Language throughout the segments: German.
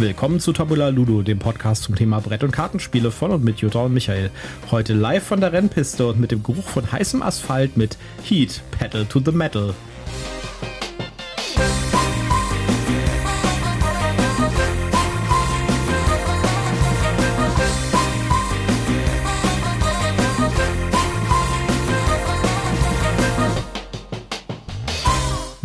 Willkommen zu Tabula Ludo, dem Podcast zum Thema Brett- und Kartenspiele von und mit Jutta und Michael. Heute live von der Rennpiste und mit dem Geruch von heißem Asphalt mit Heat Pedal to the Metal.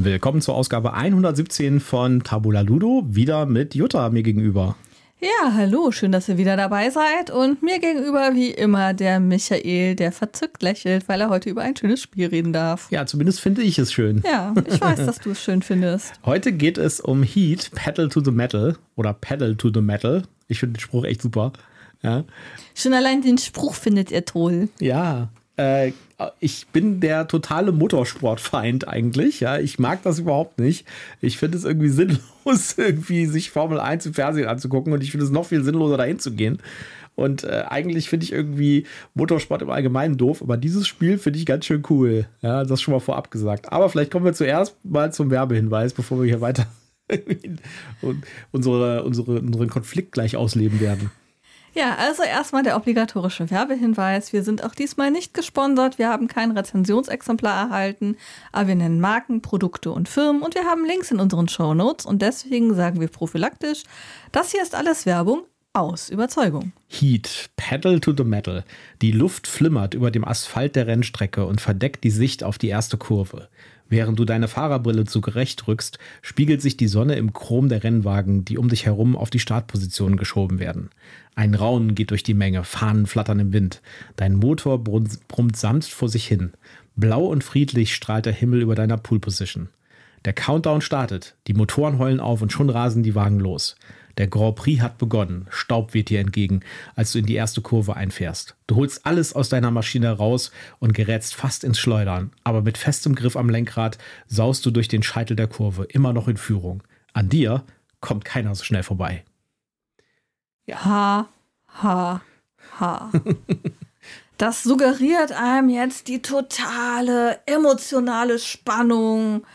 Willkommen zur Ausgabe 117 von Tabula Ludo, wieder mit Jutta mir gegenüber. Ja, hallo, schön, dass ihr wieder dabei seid. Und mir gegenüber wie immer der Michael, der verzückt lächelt, weil er heute über ein schönes Spiel reden darf. Ja, zumindest finde ich es schön. Ja, ich weiß, dass du es schön findest. Heute geht es um Heat, Pedal to the Metal oder Pedal to the Metal. Ich finde den Spruch echt super. Ja. Schon allein den Spruch findet ihr toll. Ja, äh, ich bin der totale Motorsportfeind eigentlich. Ja, ich mag das überhaupt nicht. Ich finde es irgendwie sinnlos, irgendwie sich Formel 1 im Fernsehen anzugucken und ich finde es noch viel sinnloser, dahin zu gehen. Und äh, eigentlich finde ich irgendwie Motorsport im Allgemeinen doof, aber dieses Spiel finde ich ganz schön cool. Ja, das schon mal vorab gesagt. Aber vielleicht kommen wir zuerst mal zum Werbehinweis, bevor wir hier weiter unsere, unsere, unseren Konflikt gleich ausleben werden. Ja, also erstmal der obligatorische Werbehinweis. Wir sind auch diesmal nicht gesponsert. Wir haben kein Rezensionsexemplar erhalten, aber wir nennen Marken, Produkte und Firmen und wir haben Links in unseren Show Notes und deswegen sagen wir prophylaktisch, das hier ist alles Werbung aus Überzeugung. Heat, Pedal to the Metal. Die Luft flimmert über dem Asphalt der Rennstrecke und verdeckt die Sicht auf die erste Kurve. Während du deine Fahrerbrille zurecht rückst, spiegelt sich die Sonne im Chrom der Rennwagen, die um dich herum auf die Startposition geschoben werden. Ein Raunen geht durch die Menge, Fahnen flattern im Wind. Dein Motor brummt sanft vor sich hin. Blau und friedlich strahlt der Himmel über deiner Poolposition. Der Countdown startet, die Motoren heulen auf und schon rasen die Wagen los. Der Grand Prix hat begonnen. Staub weht dir entgegen, als du in die erste Kurve einfährst. Du holst alles aus deiner Maschine raus und gerätst fast ins Schleudern. Aber mit festem Griff am Lenkrad saust du durch den Scheitel der Kurve, immer noch in Führung. An dir kommt keiner so schnell vorbei. Ja. Ha, ha, ha. Das suggeriert einem jetzt die totale emotionale Spannung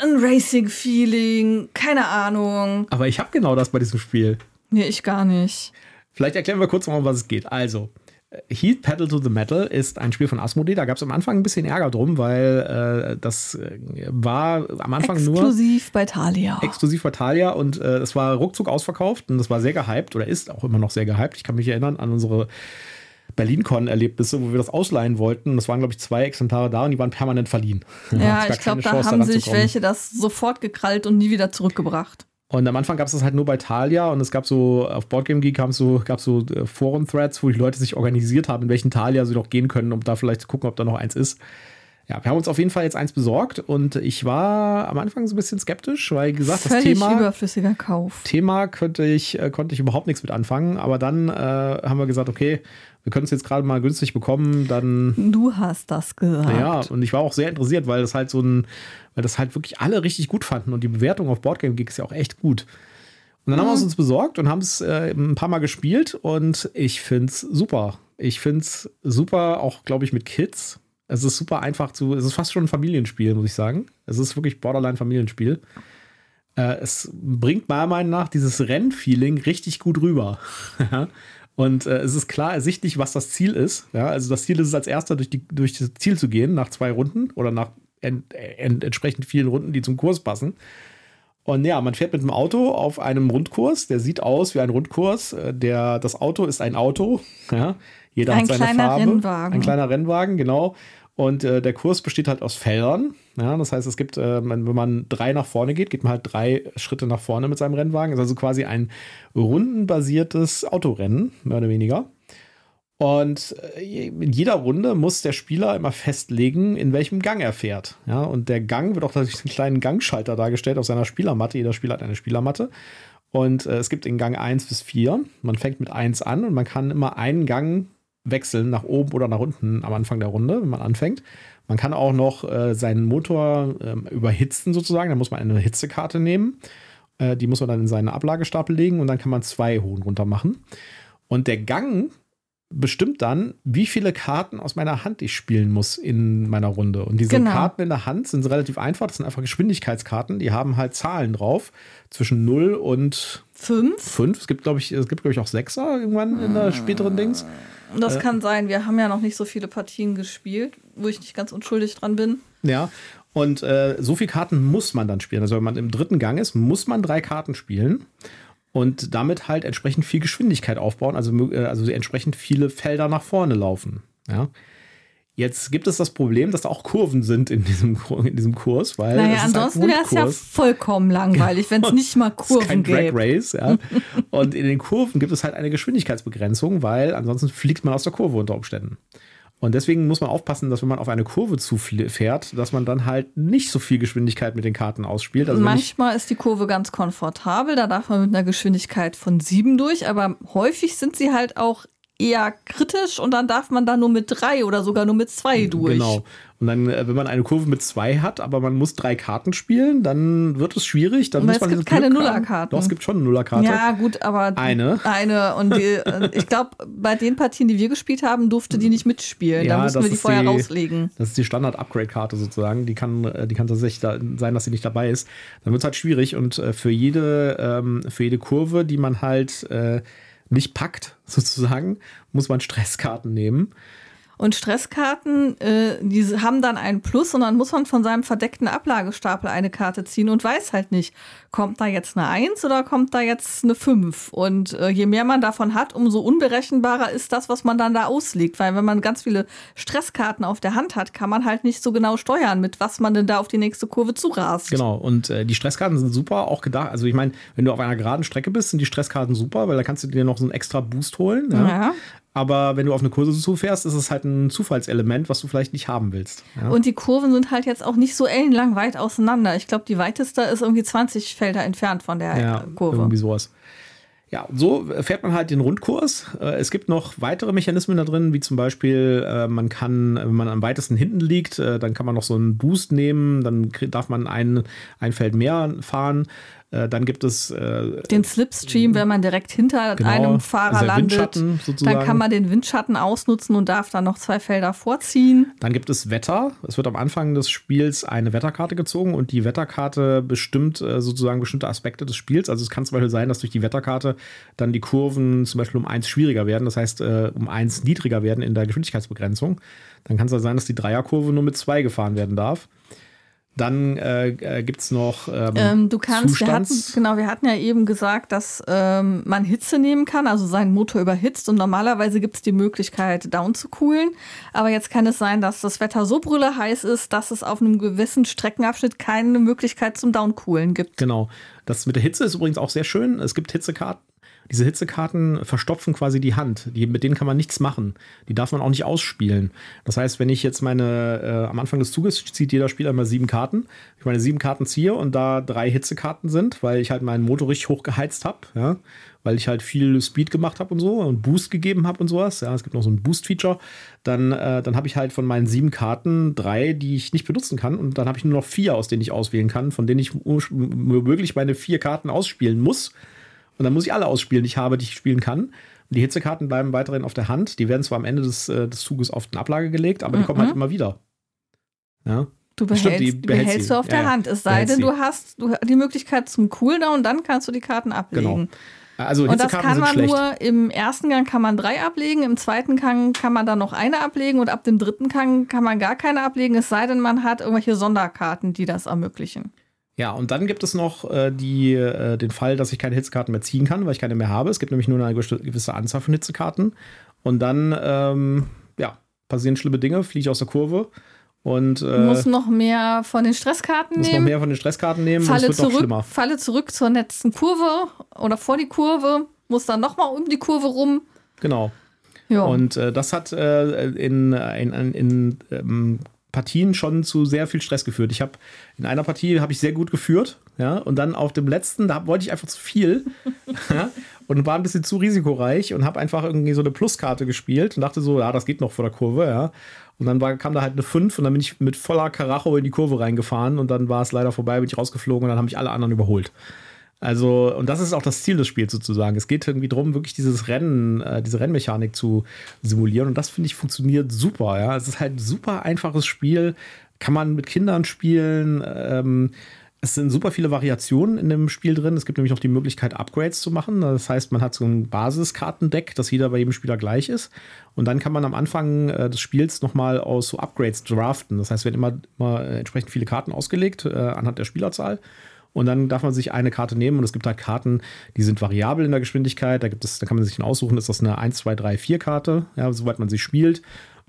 ein Racing-Feeling, keine Ahnung. Aber ich habe genau das bei diesem Spiel. Nee, ich gar nicht. Vielleicht erklären wir kurz mal, um was es geht. Also, Heat Pedal to the Metal ist ein Spiel von Asmodee. Da gab es am Anfang ein bisschen Ärger drum, weil äh, das äh, war am Anfang exklusiv nur. Exklusiv bei Thalia. Exklusiv bei Thalia und äh, es war ruckzuck ausverkauft und das war sehr gehypt oder ist auch immer noch sehr gehypt. Ich kann mich erinnern an unsere BerlinCon-Erlebnisse, wo wir das ausleihen wollten. Das waren, glaube ich, zwei Exemplare da und die waren permanent verliehen. Ja, ich glaube, da Chance, haben sich welche das sofort gekrallt und nie wieder zurückgebracht. Und am Anfang gab es das halt nur bei Thalia und es gab so, auf Boardgame Geek gab es so, gab so äh, Forum-Threads, wo die Leute sich organisiert haben, in welchen Thalia sie noch gehen können, um da vielleicht zu gucken, ob da noch eins ist. Ja, wir haben uns auf jeden Fall jetzt eins besorgt und ich war am Anfang so ein bisschen skeptisch, weil gesagt, Völlig das Thema überflüssiger Kauf. Thema könnte ich äh, konnte ich überhaupt nichts mit anfangen, aber dann äh, haben wir gesagt, okay, wir können es jetzt gerade mal günstig bekommen, dann Du hast das gesagt. Ja, und ich war auch sehr interessiert, weil das halt so ein weil das halt wirklich alle richtig gut fanden und die Bewertung auf Boardgame Geek ist ja auch echt gut. Und dann mhm. haben wir es uns besorgt und haben es äh, ein paar Mal gespielt und ich finde es super. Ich finde es super, auch glaube ich mit Kids es ist super einfach zu. Es ist fast schon ein Familienspiel, muss ich sagen. Es ist wirklich Borderline-Familienspiel. Äh, es bringt meiner Meinung nach dieses Rennfeeling richtig gut rüber. Und äh, es ist klar ersichtlich, was das Ziel ist. Ja, also das Ziel ist es als erster durch, die, durch das Ziel zu gehen, nach zwei Runden oder nach ent, ent, entsprechend vielen Runden, die zum Kurs passen. Und ja, man fährt mit dem Auto auf einem Rundkurs, der sieht aus wie ein Rundkurs. Äh, der, das Auto ist ein Auto. Ja. Jeder ein hat seine kleiner Farbe. Rennwagen. Ein kleiner Rennwagen, genau. Und äh, der Kurs besteht halt aus Feldern. Ja, das heißt, es gibt, äh, wenn man drei nach vorne geht, geht man halt drei Schritte nach vorne mit seinem Rennwagen. Das ist also quasi ein rundenbasiertes Autorennen, mehr oder weniger. Und äh, in jeder Runde muss der Spieler immer festlegen, in welchem Gang er fährt. Ja, und der Gang wird auch durch einen kleinen Gangschalter dargestellt auf seiner Spielermatte. Jeder Spieler hat eine Spielermatte. Und äh, es gibt in Gang 1 bis 4. Man fängt mit 1 an und man kann immer einen Gang wechseln, nach oben oder nach unten am Anfang der Runde, wenn man anfängt. Man kann auch noch äh, seinen Motor äh, überhitzen sozusagen. Da muss man eine Hitzekarte nehmen. Äh, die muss man dann in seinen Ablagestapel legen und dann kann man zwei hoch und runter machen. Und der Gang bestimmt dann, wie viele Karten aus meiner Hand ich spielen muss in meiner Runde. Und diese Genau. Karten in der Hand sind relativ einfach. Das sind einfach Geschwindigkeitskarten. Die haben halt Zahlen drauf. Zwischen 0 und Fünf? 5. Es gibt, glaube ich, es gibt, glaube ich, auch Sechser irgendwann in der späteren Dings. Das kann sein. Wir haben ja noch nicht so viele Partien gespielt, wo ich nicht ganz unschuldig dran bin. Ja. Und äh, so viele Karten muss man dann spielen. Also wenn man im dritten Gang ist, muss man drei Karten spielen und damit halt entsprechend viel Geschwindigkeit aufbauen, also, äh, also entsprechend viele Felder nach vorne laufen. Ja. Jetzt gibt es das Problem, dass da auch Kurven sind in diesem, in diesem Kurs, weil Naja, ansonsten wäre es ja vollkommen langweilig, wenn es nicht mal Es ist kein Kurven Drag. Race, ja. Und in den Kurven gibt es halt eine Geschwindigkeitsbegrenzung, weil ansonsten fliegt man aus der Kurve unter Umständen. Und deswegen muss man aufpassen, dass wenn man auf eine Kurve zufährt, dass man dann halt nicht so viel Geschwindigkeit mit den Karten ausspielt. Also Manchmal ist die Kurve ganz komfortabel, da darf man mit einer Geschwindigkeit von sieben durch, aber häufig sind sie halt auch eher kritisch und dann darf man da nur mit drei oder sogar nur mit zwei durch. Genau. Und dann, äh, wenn man eine Kurve mit zwei hat, aber man muss drei Karten spielen, dann wird es schwierig. Dann muss es man gibt keine Glück. Nullerkarten. Doch, es gibt schon eine Nullerkarte. Ja, gut, aber Eine. Eine. Und die, äh, ich glaube, bei den Partien, die wir gespielt haben, durfte die nicht mitspielen. Ja, da mussten wir die vorher die- rauslegen. Das ist die Standard-Upgrade-Karte sozusagen. Die kann, äh, die kann tatsächlich da sein, dass sie nicht dabei ist. Dann wird es halt schwierig und für jede, ähm, für jede Kurve, die man halt nicht packt, sozusagen, muss man Stresskarten nehmen. Und Stresskarten, äh, die haben dann einen Plus und dann muss man von seinem verdeckten Ablagestapel eine Karte ziehen und weiß halt nicht, kommt da jetzt eine 1 oder kommt da jetzt eine 5? Und äh, je mehr man davon hat, umso unberechenbarer ist das, was man dann da auslegt. Weil wenn man ganz viele Stresskarten auf der Hand hat, kann man halt nicht so genau steuern, mit was man denn da auf die nächste Kurve zurast. Genau, und äh, die Stresskarten sind super, auch gedacht. Also ich meine, wenn du auf einer geraden Strecke bist, sind die Stresskarten super, weil da kannst du dir noch so einen extra Boost holen. Ja? Ja. Aber wenn du auf eine Kurse zufährst, ist es halt ein Zufallselement, was du vielleicht nicht haben willst. Ja? Und die Kurven sind halt jetzt auch nicht so ellenlang weit auseinander. Ich glaube, die weiteste ist irgendwie 20 Felder entfernt von der ja, äh, Kurve. irgendwie sowas. Ja, so fährt man halt den Rundkurs. Äh, Es gibt noch weitere Mechanismen da drin, wie zum Beispiel, äh, man kann, wenn man am weitesten hinten liegt, dann kann man noch so einen Boost nehmen, dann darf man ein, ein Feld mehr fahren. Äh, Dann gibt es äh, Den Slipstream, wenn man direkt hinter Genau, einem Fahrer also landet, dann kann man den Windschatten ausnutzen und darf dann noch zwei Felder vorziehen. Dann gibt es Wetter. Es wird am Anfang des Spiels eine Wetterkarte gezogen und die Wetterkarte bestimmt äh, sozusagen bestimmte Aspekte des Spiels. Also es kann zum Beispiel sein, dass durch die Wetterkarte dann die Kurven zum Beispiel um eins schwieriger werden, das heißt äh, um eins niedriger werden in der Geschwindigkeitsbegrenzung. Dann kann es halt sein, dass die Dreierkurve nur mit zwei gefahren werden darf. Dann äh, äh, gibt es noch ähm, Ähm, du kannst, wir hatten, genau, wir hatten ja eben gesagt, dass ähm, man Hitze nehmen kann, also seinen Motor überhitzt und normalerweise gibt es die Möglichkeit, down zu coolen. Aber jetzt kann es sein, dass das Wetter so brülle heiß ist, dass es auf einem gewissen Streckenabschnitt keine Möglichkeit zum Downcoolen gibt. Genau. Das mit der Hitze ist übrigens auch sehr schön. Es gibt Hitzekarten. Diese Hitzekarten verstopfen quasi die Hand. Die, mit denen kann man nichts machen. Die darf man auch nicht ausspielen. Das heißt, wenn ich jetzt meine, äh, am Anfang des Zuges zieht jeder Spieler immer sieben Karten. Ich meine sieben Karten ziehe und da drei Hitzekarten sind, weil ich halt meinen Motor richtig hochgeheizt habe, ja, weil ich halt viel Speed gemacht habe und so und Boost gegeben habe und sowas. Ja, es gibt noch so ein Boost-Feature. Dann, äh, dann habe ich halt von meinen sieben Karten drei, die ich nicht benutzen kann. Und dann habe ich nur noch vier, aus denen ich auswählen kann, von denen ich wirklich meine vier Karten ausspielen muss. Und dann muss ich alle ausspielen, die ich habe, die ich spielen kann. Und die Hitzekarten bleiben weiterhin auf der Hand. Die werden zwar am Ende des, äh, des Zuges auf den Ablage gelegt, aber die kommen halt immer wieder. Ja. Du Stimmt, behältst, die die behält behältst sie. du auf der Ja. Hand. Es sei denn, du hast du, die Möglichkeit zum Cooldown, dann kannst du die Karten ablegen. Genau. Also Und das kann sind man schlecht. nur im ersten Gang kann man drei ablegen, im zweiten Gang kann man dann noch eine ablegen und ab dem dritten Gang kann man gar keine ablegen, es sei denn, man hat irgendwelche Sonderkarten, die das ermöglichen. Ja, und dann gibt es noch äh, die, äh, den Fall, dass ich keine Hitzekarten mehr ziehen kann, weil ich keine mehr habe. Es gibt nämlich nur eine gewisse- Anzahl von Hitzekarten. Und dann, ähm, ja, passieren schlimme Dinge, fliege ich aus der Kurve und Du äh, musst noch mehr von den Stresskarten muss noch nehmen. mehr von den Stresskarten nehmen falle, noch zurück, schlimmer. falle zurück zur letzten Kurve oder vor die Kurve, muss dann nochmal um die Kurve rum. Genau. Ja. Und äh, das hat äh, in, in, in, in ähm, Partien schon zu sehr viel Stress geführt. Ich habe in einer Partie habe ich sehr gut geführt, ja, und dann auf dem letzten, da wollte ich einfach zu viel ja, und war ein bisschen zu risikoreich und habe einfach irgendwie so eine Pluskarte gespielt und dachte so, ja, das geht noch vor der Kurve, ja. Und dann war, kam da halt eine 5 und dann bin ich mit voller Karacho in die Kurve reingefahren und dann war es leider vorbei, bin ich rausgeflogen und dann haben mich alle anderen überholt. Also, und das ist auch das Ziel des Spiels sozusagen. Es geht irgendwie darum, wirklich dieses Rennen, äh, diese Rennmechanik zu simulieren. Und das finde ich funktioniert super. Ja, es ist halt ein super einfaches Spiel. Kann man mit Kindern spielen. Ähm, es sind super viele Variationen in dem Spiel drin. Es gibt nämlich noch die Möglichkeit, Upgrades zu machen. Das heißt, man hat so ein Basiskartendeck, das jeder bei jedem Spieler gleich ist. Und dann kann man am Anfang äh, des Spiels nochmal aus so Upgrades draften. Das heißt, werden immer, immer entsprechend viele Karten ausgelegt äh, anhand der Spielerzahl. Und dann darf man sich eine Karte nehmen und es gibt halt Karten, die sind variabel in der Geschwindigkeit. Da gibt es, da kann man sich dann aussuchen, ist das eine 1, 2, 3, 4 Karte, ja, soweit man sie spielt.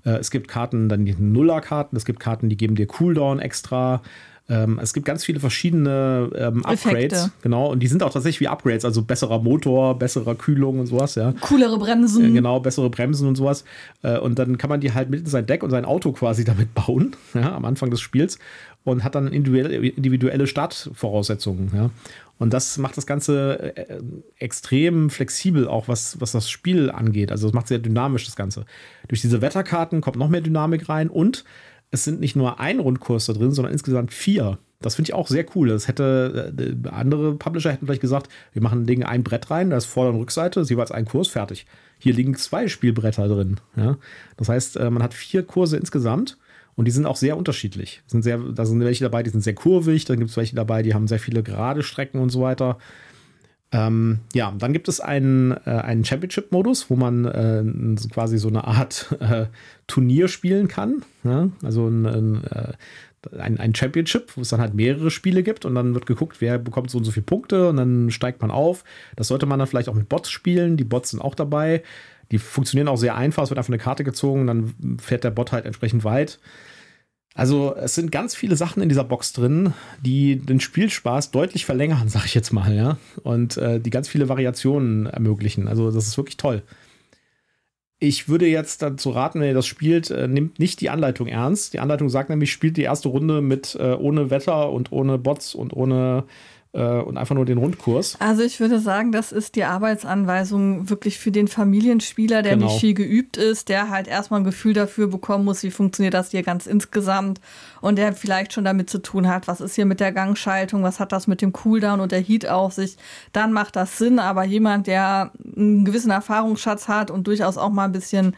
Äh, es gibt Karten, dann die Nuller-Karten, es gibt Karten, die geben dir Cooldown extra. Ähm, es gibt ganz viele verschiedene ähm, Upgrades, Effekte. genau, und die sind auch tatsächlich wie Upgrades, also besserer Motor, bessere Kühlung und sowas, ja. Coolere Bremsen. Äh, genau, bessere Bremsen und sowas. Äh, und dann kann man die halt mit in sein Deck und sein Auto quasi damit bauen, ja, am Anfang des Spiels und hat dann individuelle, individuelle Startvoraussetzungen. Ja. Und das macht das Ganze äh, extrem flexibel, auch was, was das Spiel angeht. Also es macht sehr dynamisch das Ganze. Durch diese Wetterkarten kommt noch mehr Dynamik rein und es sind nicht nur ein Rundkurs da drin, sondern insgesamt vier. Das finde ich auch sehr cool. Das hätte äh, andere Publisher hätten vielleicht gesagt, wir machen legen ein Brett rein, da ist Vorder- und Rückseite, ist jeweils ein Kurs fertig. Hier liegen zwei Spielbretter drin. Ja? Das heißt, äh, man hat vier Kurse insgesamt und die sind auch sehr unterschiedlich. Sind sehr, da sind welche dabei, die sind sehr kurvig, dann gibt es welche dabei, die haben sehr viele gerade Strecken und so weiter. Ähm, ja, dann gibt es einen, äh, einen Championship-Modus, wo man äh, quasi so eine Art äh, Turnier spielen kann. Ja? Also ein, ein, äh, ein, ein, Championship, wo es dann halt mehrere Spiele gibt und dann wird geguckt, wer bekommt so und so viele Punkte und dann steigt man auf. Das sollte man dann vielleicht auch mit Bots spielen. Die Bots sind auch dabei. Die funktionieren auch sehr einfach. Es wird einfach eine Karte gezogen, dann fährt der Bot halt entsprechend weit. Also es sind ganz viele Sachen in dieser Box drin, die den Spielspaß deutlich verlängern, sag ich jetzt mal, ja. Und äh, die ganz viele Variationen ermöglichen. Also das ist wirklich toll. Ich würde jetzt dazu raten, wenn ihr das spielt, äh, nimmt nicht die Anleitung ernst. Die Anleitung sagt nämlich, spielt die erste Runde mit äh, ohne Wetter und ohne Bots und ohne und einfach nur den Rundkurs. Also ich würde sagen, das ist die Arbeitsanweisung wirklich für den Familienspieler, der genau. nicht viel geübt ist, der halt erstmal ein Gefühl dafür bekommen muss, wie funktioniert das hier ganz insgesamt und der vielleicht schon damit zu tun hat, was ist hier mit der Gangschaltung, was hat das mit dem Cooldown und der Heat auf sich, dann macht das Sinn, aber jemand, der einen gewissen Erfahrungsschatz hat und durchaus auch mal ein bisschen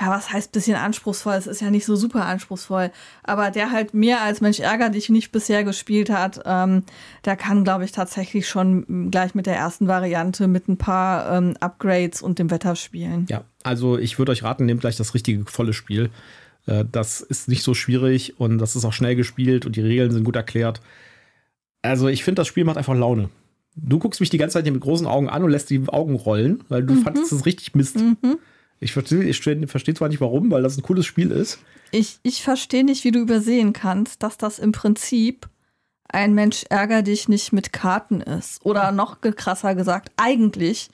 ja, was heißt bisschen anspruchsvoll? Es ist ja nicht so super anspruchsvoll. Aber der halt mehr als Mensch ärger dich nicht bisher gespielt hat, ähm, der kann, glaube ich, tatsächlich schon gleich mit der ersten Variante mit ein paar ähm, Upgrades und dem Wetter spielen. Ja, also ich würde euch raten, nehmt gleich das richtige volle Spiel. Äh, das ist nicht so schwierig und das ist auch schnell gespielt und die Regeln sind gut erklärt. Also ich finde, das Spiel macht einfach Laune. Du guckst mich die ganze Zeit hier mit großen Augen an und lässt die Augen rollen, weil du mhm. fandest es richtig Mist. Mhm. Ich verstehe ich versteh zwar nicht warum, weil das ein cooles Spiel ist. Ich, ich verstehe nicht, wie du übersehen kannst, dass das im Prinzip ein Mensch ärger dich nicht mit Karten ist. Oder noch krasser gesagt, eigentlich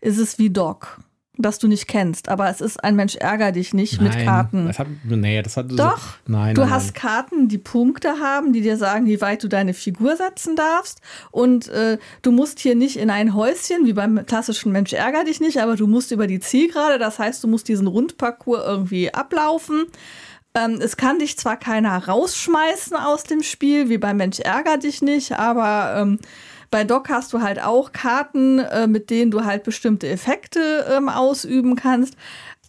ist es wie Doc das du nicht kennst. Aber es ist ein Mensch ärger dich nicht nein, mit Karten. Das hat, nee, das hat Doch. So, nein, du nein, hast nein. Karten, die Punkte haben, die dir sagen, wie weit du deine Figur setzen darfst. Und äh, du musst hier nicht in ein Häuschen, wie beim klassischen Mensch ärger dich nicht, aber du musst über die Zielgerade. Das heißt, du musst diesen Rundparcours irgendwie ablaufen. Ähm, es kann dich zwar keiner rausschmeißen aus dem Spiel, wie beim Mensch ärger dich nicht, aber ähm, bei Doc hast du halt auch Karten, äh, mit denen du halt bestimmte Effekte ähm, ausüben kannst.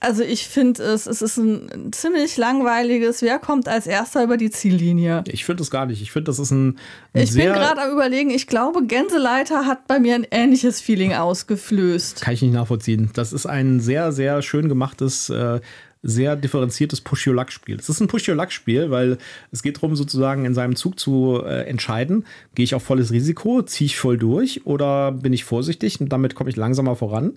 Also ich finde es, es ist ein ziemlich langweiliges, wer kommt als erster über die Ziellinie? Ich finde es gar nicht. Ich finde, das ist ein, ein Ich bin gerade am überlegen, ich glaube, Gänseleiter hat bei mir ein ähnliches Feeling ausgeflößt. Kann ich nicht nachvollziehen. Das ist ein sehr, sehr schön gemachtes äh, sehr differenziertes Push-Your-Luck-Spiel. Es ist ein Push-Your-Luck-Spiel, weil es geht darum, sozusagen in seinem Zug zu äh, entscheiden, gehe ich auf volles Risiko, ziehe ich voll durch oder bin ich vorsichtig und damit komme ich langsamer voran.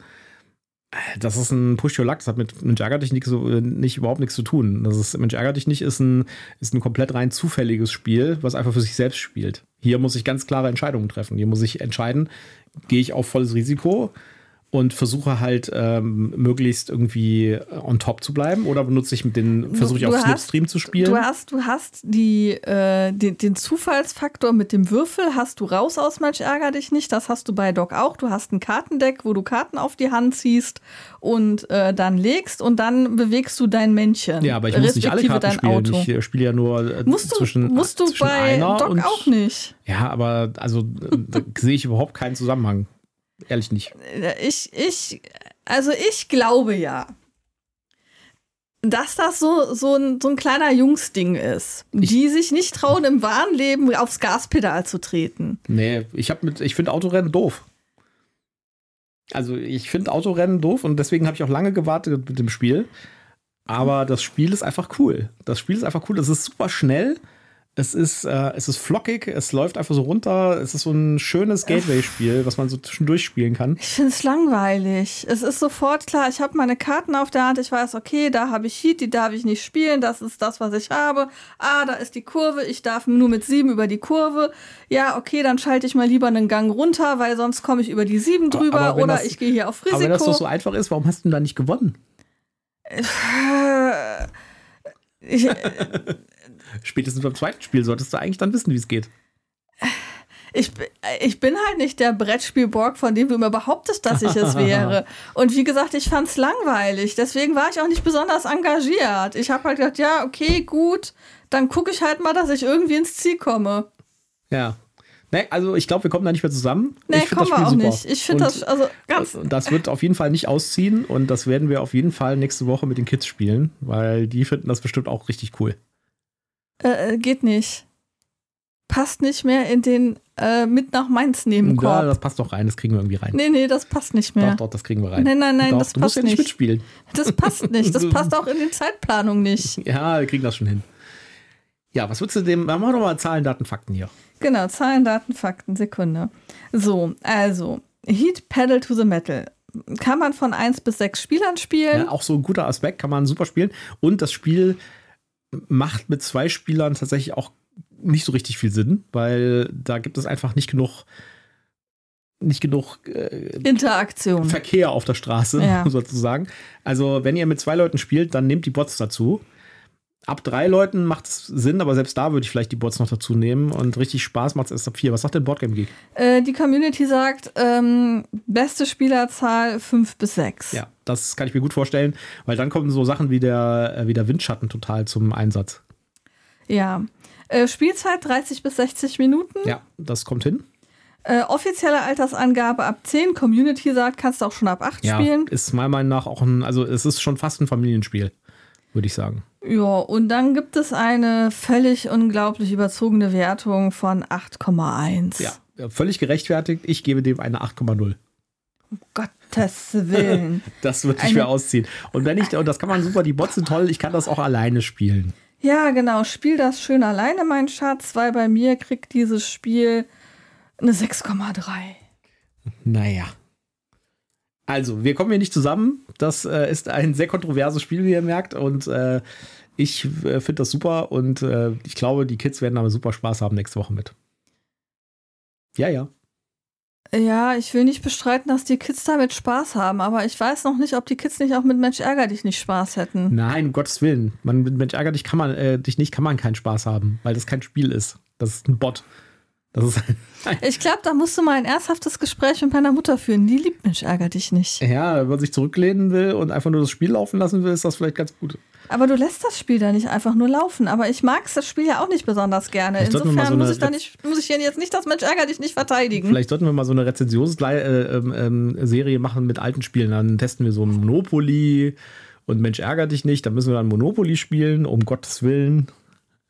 Äh, das ist ein Push-Your-Luck, das hat mit Mensch ärger dich nicht, so, äh, nicht überhaupt nichts zu tun. Das ist, Mensch ärger dich nicht ist ein, ist ein komplett rein zufälliges Spiel, was einfach für sich selbst spielt. Hier muss ich ganz klare Entscheidungen treffen. Hier muss ich entscheiden, gehe ich auf volles Risiko und versuche halt ähm, möglichst irgendwie on top zu bleiben oder benutze ich mit den versuche ich auf Slipstream zu spielen. Du hast du hast die äh, den, den Zufallsfaktor mit dem Würfel hast du raus aus Mensch ärger dich nicht, das hast du bei Doc auch. Du hast ein Kartendeck, wo du Karten auf die Hand ziehst und äh, dann legst und dann bewegst du dein Männchen. Ja, aber ich muss nicht alle Karten spielen. Auto. Ich äh, spiele ja nur äh, musst du, zwischen musst du zwischen bei Doc auch nicht. Ja, aber also da sehe ich überhaupt keinen Zusammenhang. Ehrlich nicht. Ich, ich, also ich glaube ja, dass das so, so, ein, so ein kleiner Jungsding ist, ich, die sich nicht trauen, im wahren Leben aufs Gaspedal zu treten. Nee, ich, ich finde Autorennen doof. Also ich finde Autorennen doof und deswegen habe ich auch lange gewartet mit dem Spiel. Aber das Spiel ist einfach cool. Das Spiel ist einfach cool. Es ist super schnell. Es ist, äh, es ist flockig, es läuft einfach so runter. Es ist so ein schönes Gateway-Spiel, was man so zwischendurch spielen kann. Ich finde es langweilig. Es ist sofort klar, ich habe meine Karten auf der Hand, ich weiß, okay, da habe ich Heat, die darf ich nicht spielen, das ist das, was ich habe. Ah, da ist die Kurve, ich darf nur mit sieben über die Kurve. Ja, okay, dann schalte ich mal lieber einen Gang runter, weil sonst komme ich über die sieben drüber oder das, ich gehe hier auf Risiko. Aber wenn das doch so einfach ist, warum hast du denn da nicht gewonnen? Äh, ich, Spätestens beim zweiten Spiel solltest du eigentlich dann wissen, wie es geht. Ich, ich bin halt nicht der Brettspielborg, von dem du immer behauptest, dass ich es wäre. Und wie gesagt, ich fand es langweilig. Deswegen war ich auch nicht besonders engagiert. Ich habe halt gedacht, ja, okay, gut, dann gucke ich halt mal, dass ich irgendwie ins Ziel komme. Ja. Nee, also ich glaube, wir kommen da nicht mehr zusammen. Nee, ich kommen wir auch super. nicht. Ich finde das, also ganz. Das wird auf jeden Fall nicht ausziehen und das werden wir auf jeden Fall nächste Woche mit den Kids spielen, weil die finden das bestimmt auch richtig cool. Äh, äh, geht nicht. Passt nicht mehr in den äh, mit nach Mainz nehmen Korb. Ja, das passt doch rein, das kriegen wir irgendwie rein. Nee, nee, das passt nicht mehr. Doch, doch, das kriegen wir rein. Nein, nein, nein, doch, das du passt musst ja nicht. mitspielen. Das passt nicht. Das passt auch in die Zeitplanung nicht. Ja, wir kriegen das schon hin. Ja, was würdest du dem? Machen wir doch mal Zahlen, Daten, Fakten hier. Genau, Zahlen, Daten, Fakten, Sekunde. So, also, Heat Pedal to the Metal. Kann man von 1 bis 6 Spielern spielen. Ja, auch so ein guter Aspekt, kann man super spielen. Und das Spiel macht mit zwei Spielern tatsächlich auch nicht so richtig viel Sinn, weil da gibt es einfach nicht genug nicht genug äh, Interaktion. Verkehr auf der Straße, ja. sozusagen. Also, wenn ihr mit zwei Leuten spielt, dann nehmt die Bots dazu. Ab drei Leuten macht es Sinn, aber selbst da würde ich vielleicht die Bots noch dazu nehmen und richtig Spaß macht es erst ab vier. Was sagt denn Boardgame Geek? Äh, die Community sagt, ähm, beste Spielerzahl fünf bis sechs. Ja, das kann ich mir gut vorstellen, weil dann kommen so Sachen wie der, äh, wie der Windschatten total zum Einsatz. Ja. Äh, Spielzeit 30 bis 60 Minuten. Ja, das kommt hin. Äh, offizielle Altersangabe ab 10. Community sagt, kannst du auch schon ab 8 ja, spielen. Ist meiner Meinung nach auch ein, also es ist schon fast ein Familienspiel, würde ich sagen. Ja, und dann gibt es eine völlig unglaublich überzogene Wertung von 8,1. Ja, völlig gerechtfertigt. Ich gebe dem eine 8,0. Um Gottes Willen. das wird nicht mehr ausziehen. Und wenn ich, und das kann man super, die Bots sind toll, ich kann das auch alleine spielen. Ja, genau. Spiel das schön alleine, mein Schatz, weil bei mir kriegt dieses Spiel eine 6,3. Naja. Also, wir kommen hier nicht zusammen. Das äh, ist ein sehr kontroverses Spiel, wie ihr merkt. Und äh, ich äh, finde das super. Und äh, ich glaube, die Kids werden aber super Spaß haben nächste Woche mit. Ja, ja. Ja, ich will nicht bestreiten, dass die Kids damit Spaß haben, aber ich weiß noch nicht, ob die Kids nicht auch mit Mensch ärger dich nicht Spaß hätten. Nein, um Gottes Willen. Man, mit Mensch ärger dich kann man äh, dich nicht, kann man keinen Spaß haben, weil das kein Spiel ist. Das ist ein Bot. Ich glaube, da musst du mal ein ernsthaftes Gespräch mit meiner Mutter führen. Die liebt Mensch ärger dich nicht. Ja, wenn man sich zurücklehnen will und einfach nur das Spiel laufen lassen will, ist das vielleicht ganz gut. Aber du lässt das Spiel da nicht einfach nur laufen. Aber ich mag das Spiel ja auch nicht besonders gerne. Vielleicht Insofern so muss, ich da nicht, muss ich jetzt nicht das Mensch ärger dich nicht verteidigen. Vielleicht sollten wir mal so eine Rezensionsserie äh, ähm, ähm, machen mit alten Spielen. Dann testen wir so ein Monopoly und Mensch ärger dich nicht. Dann müssen wir dann Monopoly spielen, um Gottes Willen.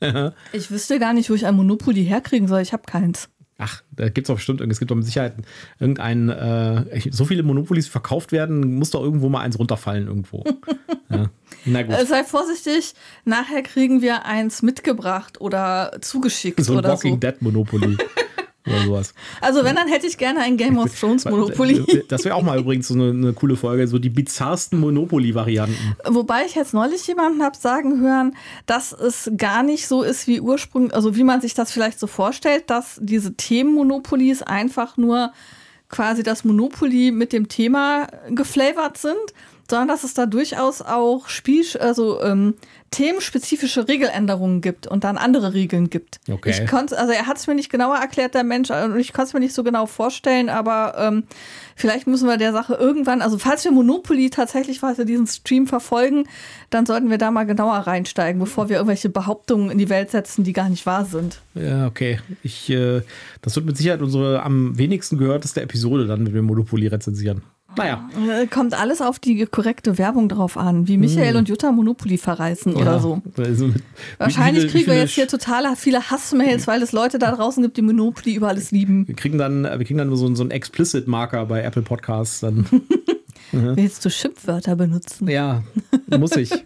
ich wüsste gar nicht, wo ich ein Monopoly herkriegen soll. Ich habe keins. Ach, da gibt es doch bestimmt, es gibt doch mit Sicherheit irgendein, äh, so viele Monopolies verkauft werden, muss doch irgendwo mal eins runterfallen irgendwo. ja. Na gut. Äh, sei vorsichtig, nachher kriegen wir eins mitgebracht oder zugeschickt so ein oder Walking so. Dead Monopoly. oder sowas. Also wenn, dann hätte ich gerne ein Game of Thrones Monopoly. Das wäre auch mal übrigens so eine, eine, coole Folge, so die bizarrsten Monopoly-Varianten. Wobei ich jetzt neulich jemanden habe sagen hören, dass es gar nicht so ist wie ursprünglich, also wie man sich das vielleicht so vorstellt, dass diese Themen-Monopolies einfach nur quasi das Monopoly mit dem Thema geflavored sind, sondern dass es da durchaus auch Spiel, also ähm, themenspezifische Regeländerungen gibt und dann andere Regeln gibt. Okay. Ich konnte, also er hat es mir nicht genauer erklärt, der Mensch, und ich konnte es mir nicht so genau vorstellen, aber ähm, vielleicht müssen wir der Sache irgendwann, also falls wir Monopoly tatsächlich weiter diesen Stream verfolgen, dann sollten wir da mal genauer reinsteigen, bevor wir irgendwelche Behauptungen in die Welt setzen, die gar nicht wahr sind. Ja, okay. Ich, äh, das wird mit Sicherheit unsere am wenigsten gehörteste Episode dann, wenn wir Monopoly rezensieren. Naja. Äh, Kommt alles auf die korrekte Werbung drauf an, wie Michael und Jutta Monopoly verreißen oder so. Also mit- Wahrscheinlich kriegen wir jetzt hier total viele Hassmails, weil es Leute da draußen gibt, die Monopoly über alles lieben. Wir kriegen dann, wir kriegen dann so, einen- so einen Explicit-Marker bei Apple Podcasts. Dann, Willst du Schimpfwörter benutzen? ja, muss ich.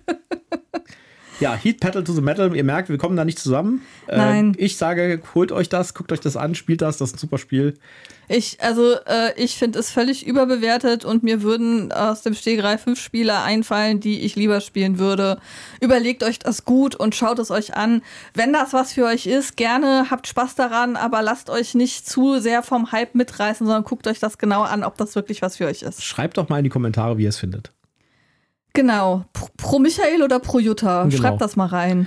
Ja, Heat Pedal to the Metal. Ihr merkt, wir kommen da nicht zusammen. Äh, Nein. ich sage, holt euch das, guckt euch das an, spielt das, das ist ein super Spiel. Ich, also, äh, ich finde es völlig überbewertet und mir würden aus dem Stegreif fünf Spiele einfallen, die ich lieber spielen würde. Überlegt euch das gut und schaut es euch an. Wenn das was für euch ist, gerne, habt Spaß daran, aber lasst euch nicht zu sehr vom Hype mitreißen, sondern guckt euch das genau an, ob das wirklich was für euch ist. Schreibt doch mal in die Kommentare, wie ihr es findet. Genau. Pro, Michael oder pro Jutta? Genau. Schreibt das mal rein.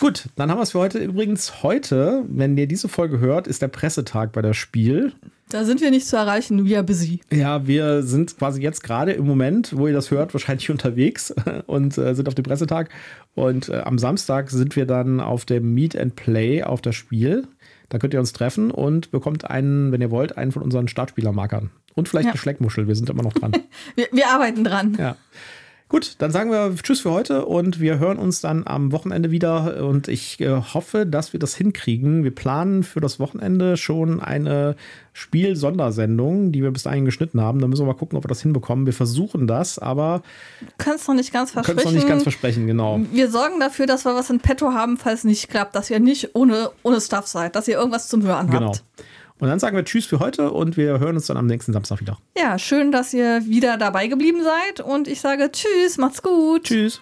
Gut, dann haben wir es für heute. Übrigens, heute, wenn ihr diese Folge hört, ist der Pressetag bei das Spiel. Da sind wir nicht zu erreichen, we are busy. Ja, wir sind quasi jetzt gerade im Moment, wo ihr das hört, wahrscheinlich unterwegs und äh, sind auf dem Pressetag. Und äh, am Samstag sind wir dann auf dem Meet and Play auf das Spiel. Da könnt ihr uns treffen und bekommt einen, wenn ihr wollt, einen von unseren Startspielermarkern. Und vielleicht Ja. eine Schleckmuschel. Wir sind immer noch dran. Wir, wir arbeiten dran. ja. Gut, dann sagen wir Tschüss für heute und wir hören uns dann am Wochenende wieder. Und ich äh, hoffe, dass wir das hinkriegen. Wir planen für das Wochenende schon eine Spiel-Sondersendung, die wir bis dahin geschnitten haben. Da müssen wir mal gucken, ob wir das hinbekommen. Wir versuchen das, aber Können es noch nicht ganz können versprechen. es noch nicht ganz versprechen, genau. Wir sorgen dafür, dass wir was in petto haben, falls es nicht klappt, dass ihr nicht ohne, ohne Stuff seid, dass ihr irgendwas zum Hören Genau. habt. Und dann sagen wir Tschüss für heute und wir hören uns dann am nächsten Samstag wieder. Ja, schön, dass ihr wieder dabei geblieben seid und ich sage Tschüss, macht's gut. Tschüss.